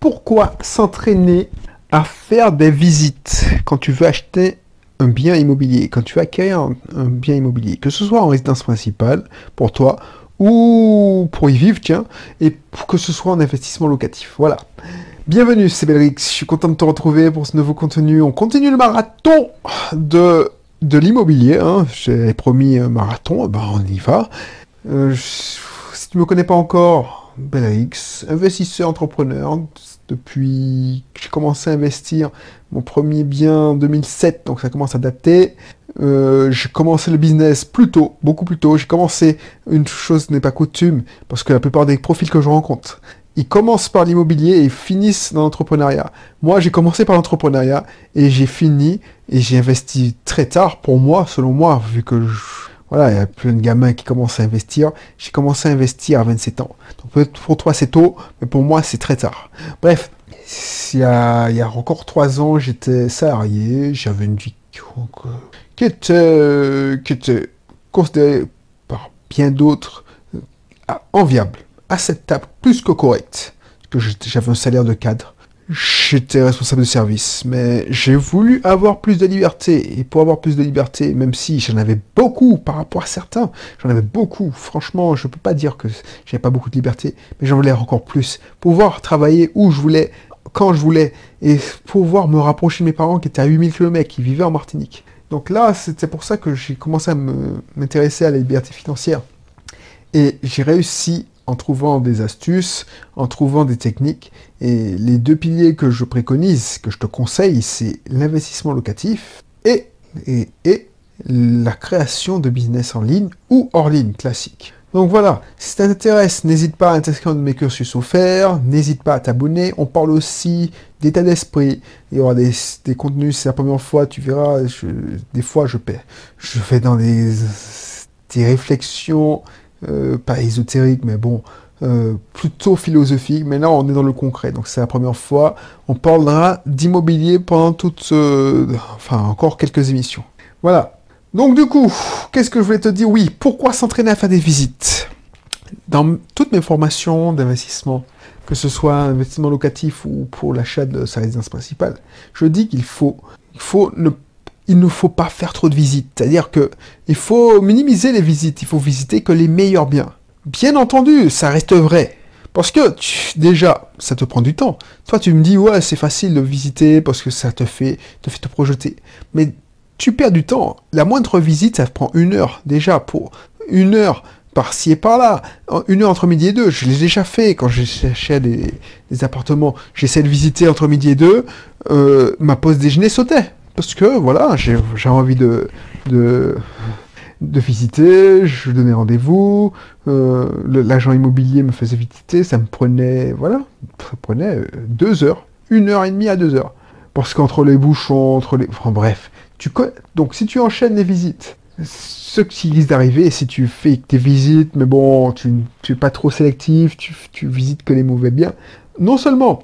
pourquoi s'entraîner à faire des visites quand tu veux acheter un bien immobilier, quand tu veux acquérir un, bien immobilier, que ce soit en résidence principale pour toi ou pour y vivre, tiens, et que ce soit en investissement locatif. Voilà. Bienvenue, c'est Belrix. Je suis content de te retrouver pour ce nouveau contenu. On continue le marathon de, l'immobilier. Hein. J'ai promis un marathon, ben on y va. Euh, si tu me connais pas encore, Belrix, investisseur, entrepreneur. Depuis que j'ai commencé à investir, mon premier bien en 2007, donc ça commence à dater. Euh, j'ai commencé le business plus tôt, beaucoup plus tôt. J'ai commencé, une chose n'est pas coutume, parce que la plupart des profils que je rencontre, ils commencent par l'immobilier et ils finissent dans l'entrepreneuriat. Moi, j'ai commencé par l'entrepreneuriat et j'ai fini et j'ai investi très tard pour moi, selon moi, vu que je- voilà, il y a plein de gamins qui commencent à investir. J'ai commencé à investir à 27 ans. Donc peut-être pour toi c'est tôt, mais pour moi c'est très tard. Bref, il y a, encore trois ans, j'étais salarié, j'avais une vie qui était, qui était considérée par bien d'autres euh, enviable, acceptable, plus que correct. Que j'avais un salaire de cadre. J'étais responsable de service, mais j'ai voulu avoir plus de liberté. Et pour avoir plus de liberté, même si j'en avais beaucoup par rapport à certains, j'en avais beaucoup. Franchement, je peux pas dire que j'avais pas beaucoup de liberté, mais j'en voulais encore plus. Pouvoir travailler où je voulais, quand je voulais, et pouvoir me rapprocher de mes parents qui étaient à 8000 km, qui vivaient en Martinique. Donc là, c'était pour ça que j'ai commencé à m'intéresser à la liberté financière. Et j'ai réussi en trouvant des astuces, en trouvant des techniques. Et les deux piliers que je préconise, que je te conseille, c'est l'investissement locatif et, la création de business en ligne ou hors ligne classique. Donc voilà, si ça t'intéresse, n'hésite pas à t'inscrire dans mes cursus offerts, n'hésite pas à t'abonner. On parle aussi d'état d'esprit. Il y aura des, contenus, c'est la première fois, tu verras, des fois je, paie- je fais dans des, des réflexions euh, pas ésotérique, mais bon, euh, plutôt philosophique. Mais là, on est dans le concret, donc c'est la première fois. On parlera d'immobilier pendant toute, euh, enfin, encore quelques émissions. Voilà. Donc du coup, qu'est-ce que je voulais te dire? Oui, pourquoi s'entraîner à faire des visites? Dans toutes mes formations d'investissement, que ce soit investissement locatif ou pour l'achat de sa résidence principale, je dis qu'il faut, il faut ne il ne faut pas faire trop de visites. C'est-à-dire que il faut minimiser les visites. Il faut visiter que les meilleurs biens. Bien entendu, ça reste vrai. Parce que déjà, ça te prend du temps. Toi, tu me dis ouais, c'est facile de visiter parce que ça te fait te projeter. Mais tu perds du temps. La moindre visite, ça prend une heure déjà pour une heure par-ci et par-là. Une heure entre midi et deux. Je l'ai déjà fait quand je cherchais des, des appartements. J'essaie de visiter entre midi et deux. Euh, ma pause déjeuner sautait. Parce que voilà, j'ai envie de, visiter, je donnais rendez-vous, euh, l'agent immobilier me faisait visiter, ça me prenait, voilà, ça prenait euh, deux heures, une heure et demie à deux heures. Parce qu'entre les bouchons, entre les... Enfin bref, tu co- donc si tu enchaînes les visites, ce qui risque d'arriver, si tu fais tes visites, mais bon, tu tu es pas trop sélectif, tu visites que les mauvais biens, non seulement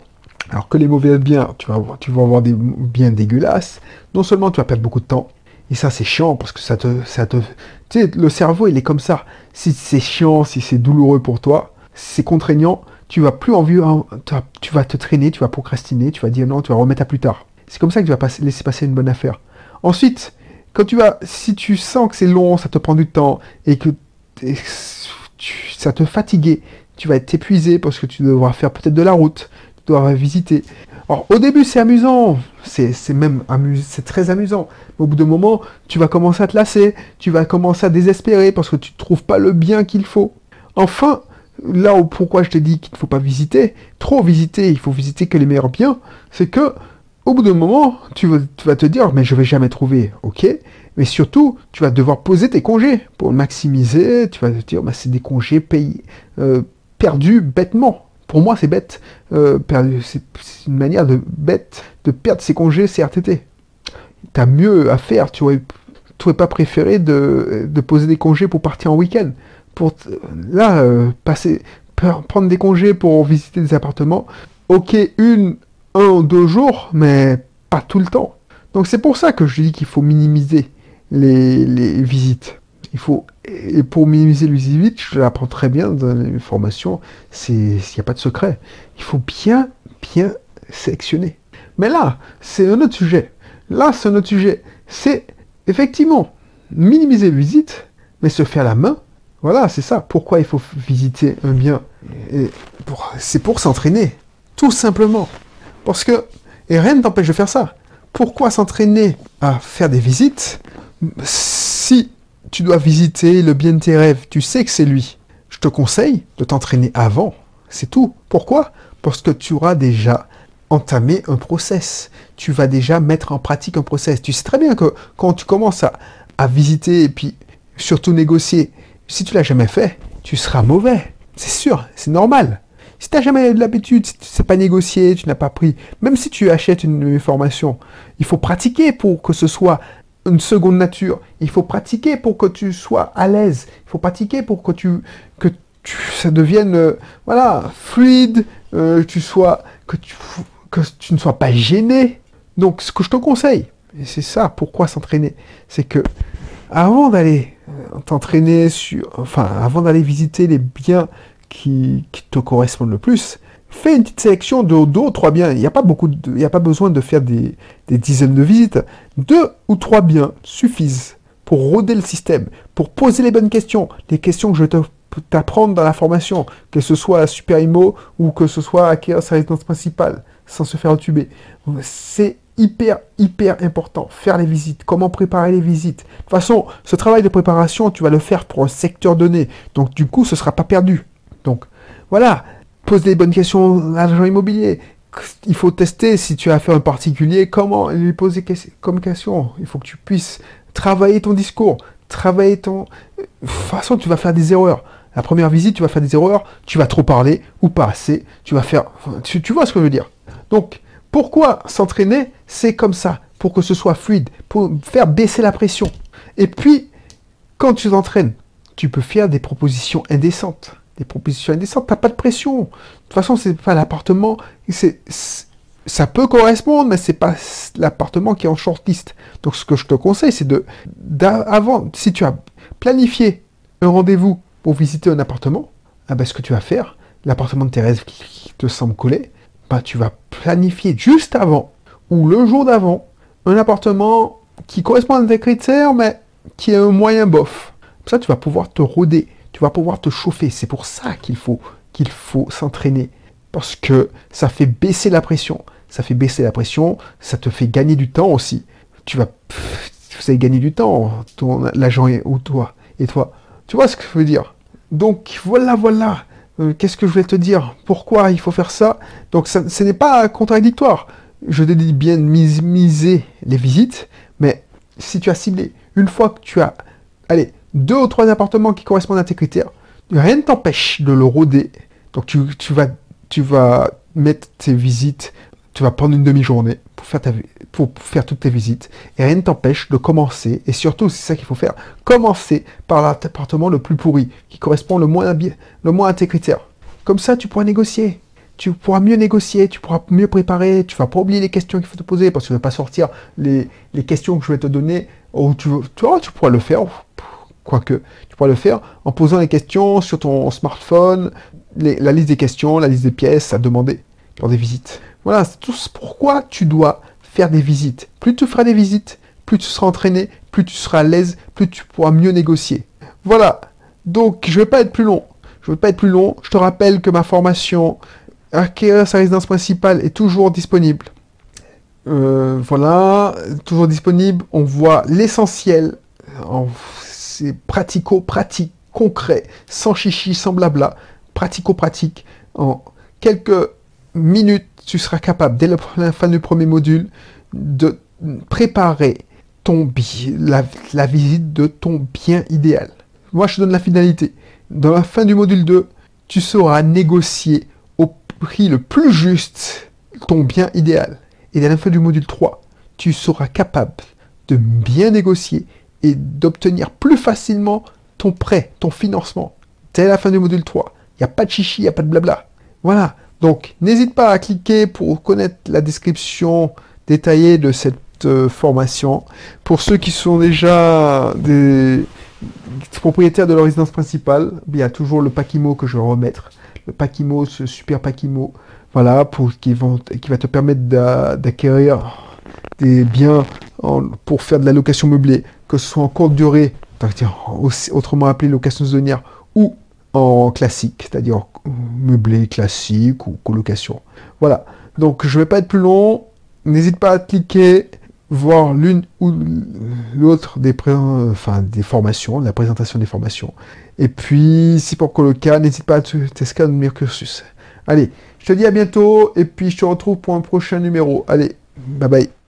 alors que les mauvais biens, tu vas, avoir- des biens dégueulasses. Non seulement tu vas perdre beaucoup de temps, et ça c'est chiant parce que ça te, ça te, tu sais, le cerveau il est comme ça. Si c'est chiant, si c'est douloureux pour toi, si c'est contraignant, tu vas plus envie, tu vas- tu vas te traîner, tu vas procrastiner, tu vas dire non, tu vas remettre à plus tard. C'est comme ça que tu vas laisser passer une bonne affaire. Ensuite, quand tu vas, si tu sens que c'est long, ça te prend du temps et que ça te fatigue, tu vas être épuisé parce que tu devras faire peut-être de la route, devras visiter. Alors au début c'est amusant, c'est même amu- c'est très amusant. Mais au bout d'un moment, tu vas commencer à te lasser, tu vas commencer à désespérer parce que tu ne trouves pas le bien qu'il faut. Enfin, là où pourquoi je t'ai dit qu'il ne faut pas visiter, trop visiter, il faut visiter que les meilleurs biens, c'est que au bout d'un moment, tu vas, te dire mais je vais jamais trouver, ok, mais surtout tu vas devoir poser tes congés pour maximiser. Tu vas te dire bah, c'est des congés payés, euh, perdus bêtement. Pour moi, c'est bête. Euh, c'est une manière de bête de perdre ses congés CRTT. T'as mieux à faire. Tu aurais, tu aurais pas préféré de, de poser des congés pour partir en week-end. Pour là, euh, passer, pre- prendre des congés pour visiter des appartements. Ok, une, un deux jours, mais pas tout le temps. Donc c'est pour ça que je dis qu'il faut minimiser les, les visites. Il faut et pour minimiser les visites, je l'apprends très bien dans les formations. Il n'y a pas de secret. Il faut bien bien sélectionné. Mais là, c'est un autre sujet. Là, c'est un autre sujet. C'est effectivement minimiser les visites, mais se faire la main. Voilà, c'est ça. Pourquoi il faut visiter un bien C'est pour s'entraîner. Tout simplement. Parce que, et rien ne t'empêche de faire ça. Pourquoi s'entraîner à faire des visites si tu dois visiter le bien de tes rêves, tu sais que c'est lui. Je te conseille de t'entraîner avant. C'est tout. Pourquoi? Parce que tu auras déjà entamé un process. Tu vas déjà mettre en pratique un process. Tu sais très bien que quand tu commences à, visiter et puis surtout négocier, si tu l'as jamais fait, tu seras mauvais. C'est sûr, c'est normal. Si tu n'as jamais eu de l'habitude, si tu ne sais pas négocier, tu n'as pas pris, même si tu achètes une formation, il faut pratiquer pour que ce soit une seconde nature. Il faut pratiquer pour que tu sois à l'aise. Il faut pratiquer pour que tu que tu, ça devienne euh, voilà fluide, euh, tu sois que tu que tu ne sois pas gêné. Donc ce que je te conseille, et c'est ça pourquoi s'entraîner, c'est que avant d'aller euh, t'entraîner sur, enfin avant d'aller visiter les biens qui, qui te correspondent le plus, fais une petite sélection de deux ou trois biens. Il n'y a pas beaucoup, il n'y a pas besoin de faire des, dizaines de visites. Deux ou trois biens suffisent pour rôder le système, pour poser les bonnes questions, les questions que je vais t'apprendre dans la formation, que ce soit à Super Imo ou que ce soit acquérir sa résidence principale, sans se faire entuber. C'est hyper, hyper important. Faire les visites, comment préparer les visites. De toute façon, ce travail de préparation, tu vas le faire pour un secteur donné. Donc, du coup, ce ne sera pas perdu. Donc, voilà pose des bonnes questions à l'agent immobilier. Il faut tester si tu as fait un particulier, comment lui poser comme question. Il faut que tu puisses travailler ton discours, travailler ton... De toute façon, tu vas faire des erreurs. La première visite, tu vas faire des erreurs, tu vas trop parler ou pas assez, tu vas faire... Tu, vois ce que je veux dire. Donc, pourquoi s'entraîner C'est comme ça, pour que ce soit fluide, pour faire baisser la pression. Et puis, quand tu t'entraînes, tu peux faire des propositions indécentes des propositions indécentes, t'as pas de pression. De toute façon, c'est pas l'appartement, c'est, ça peut correspondre, mais c'est pas l'appartement qui est en shortlist. Donc, ce que je te conseille, c'est de, avant, si tu as planifié un rendez-vous pour visiter un appartement, ah ben, ce que tu vas faire, l'appartement de Thérèse qui te semble coller, bah, tu vas planifier juste avant ou le jour d'avant un appartement qui correspond à tes critères, mais qui est un moyen bof. ça, tu vas pouvoir te rôder tu vas pouvoir te chauffer. C'est pour ça qu'il faut, qu'il faut s'entraîner. Parce que ça fait baisser la pression. Ça fait baisser la pression, ça te fait gagner du temps aussi. Tu vas, vous allez gagner du temps, ton l'agent ou toi et toi. Tu vois ce que je veux dire? Donc voilà, voilà. Euh, qu'est-ce que je vais te dire? Pourquoi il faut faire ça? Donc ce n'est pas contradictoire. Je te dis bien minimiser les visites, mais si tu as ciblé, une fois que tu as, allez, deux ou trois appartements qui correspondent à tes critères, rien ne t'empêche de le rôder. Donc tu, vas, tu vas mettre tes visites, tu vas prendre une demi-journée pour faire, ta, pour faire toutes tes visites, et rien ne t'empêche de commencer, et surtout c'est ça qu'il faut faire, commencer par l'appartement le plus pourri, qui correspond le moins, à, le moins à tes critères. Comme ça, tu pourras négocier. Tu pourras mieux négocier, tu pourras mieux préparer, tu vas pas oublier les questions qu'il faut te poser, parce que je ne vais pas sortir les, questions que je vais te donner, tu, tu, tu pourras le faire Quoique, tu pourras le faire en posant les questions sur ton smartphone, la liste des questions, la liste des pièces à demander lors des visites. Voilà, c'est tout pourquoi tu dois faire des visites. Plus tu feras des visites, plus tu seras entraîné, plus tu seras à l'aise, plus tu pourras mieux négocier. Voilà. Donc, je ne vais pas être plus long. Je ne vais pas être plus long. Je te rappelle que ma formation Acquérir sa résidence principale est toujours disponible. Euh, voilà, toujours disponible. On voit l'essentiel en c'est pratico-pratique, concret, sans chichi, sans blabla, pratico-pratique. En quelques minutes, tu seras capable, dès la fin du premier module, de préparer ton la, la visite de ton bien idéal. Moi, je te donne la finalité. Dans la fin du module 2, tu sauras négocier au prix le plus juste ton bien idéal. Et dans la fin du module 3, tu seras capable de bien négocier et d'obtenir plus facilement ton prêt, ton financement. C'est la fin du module 3. Il n'y a pas de chichi, il n'y a pas de blabla. Voilà. Donc, n'hésite pas à cliquer pour connaître la description détaillée de cette euh, formation. Pour ceux qui sont déjà des propriétaires de leur résidence principale, il y a toujours le Paquimo que je vais remettre. Le Paquimo, ce super Paquimo. voilà, pour, qui, qui va te permettre d'acquérir des biens pour faire de la location meublée, que ce soit en courte durée, autrement appelé location saisonnière, ou en classique, c'est-à-dire meublé classique ou colocation. Voilà. Donc je ne vais pas être plus long. N'hésite pas à cliquer, voir l'une ou l'autre des, enfin, des formations, la présentation des formations. Et puis, si pour Coloca, n'hésite pas à dans le cursus. Allez, je te dis à bientôt et puis je te retrouve pour un prochain numéro. Allez, bye bye.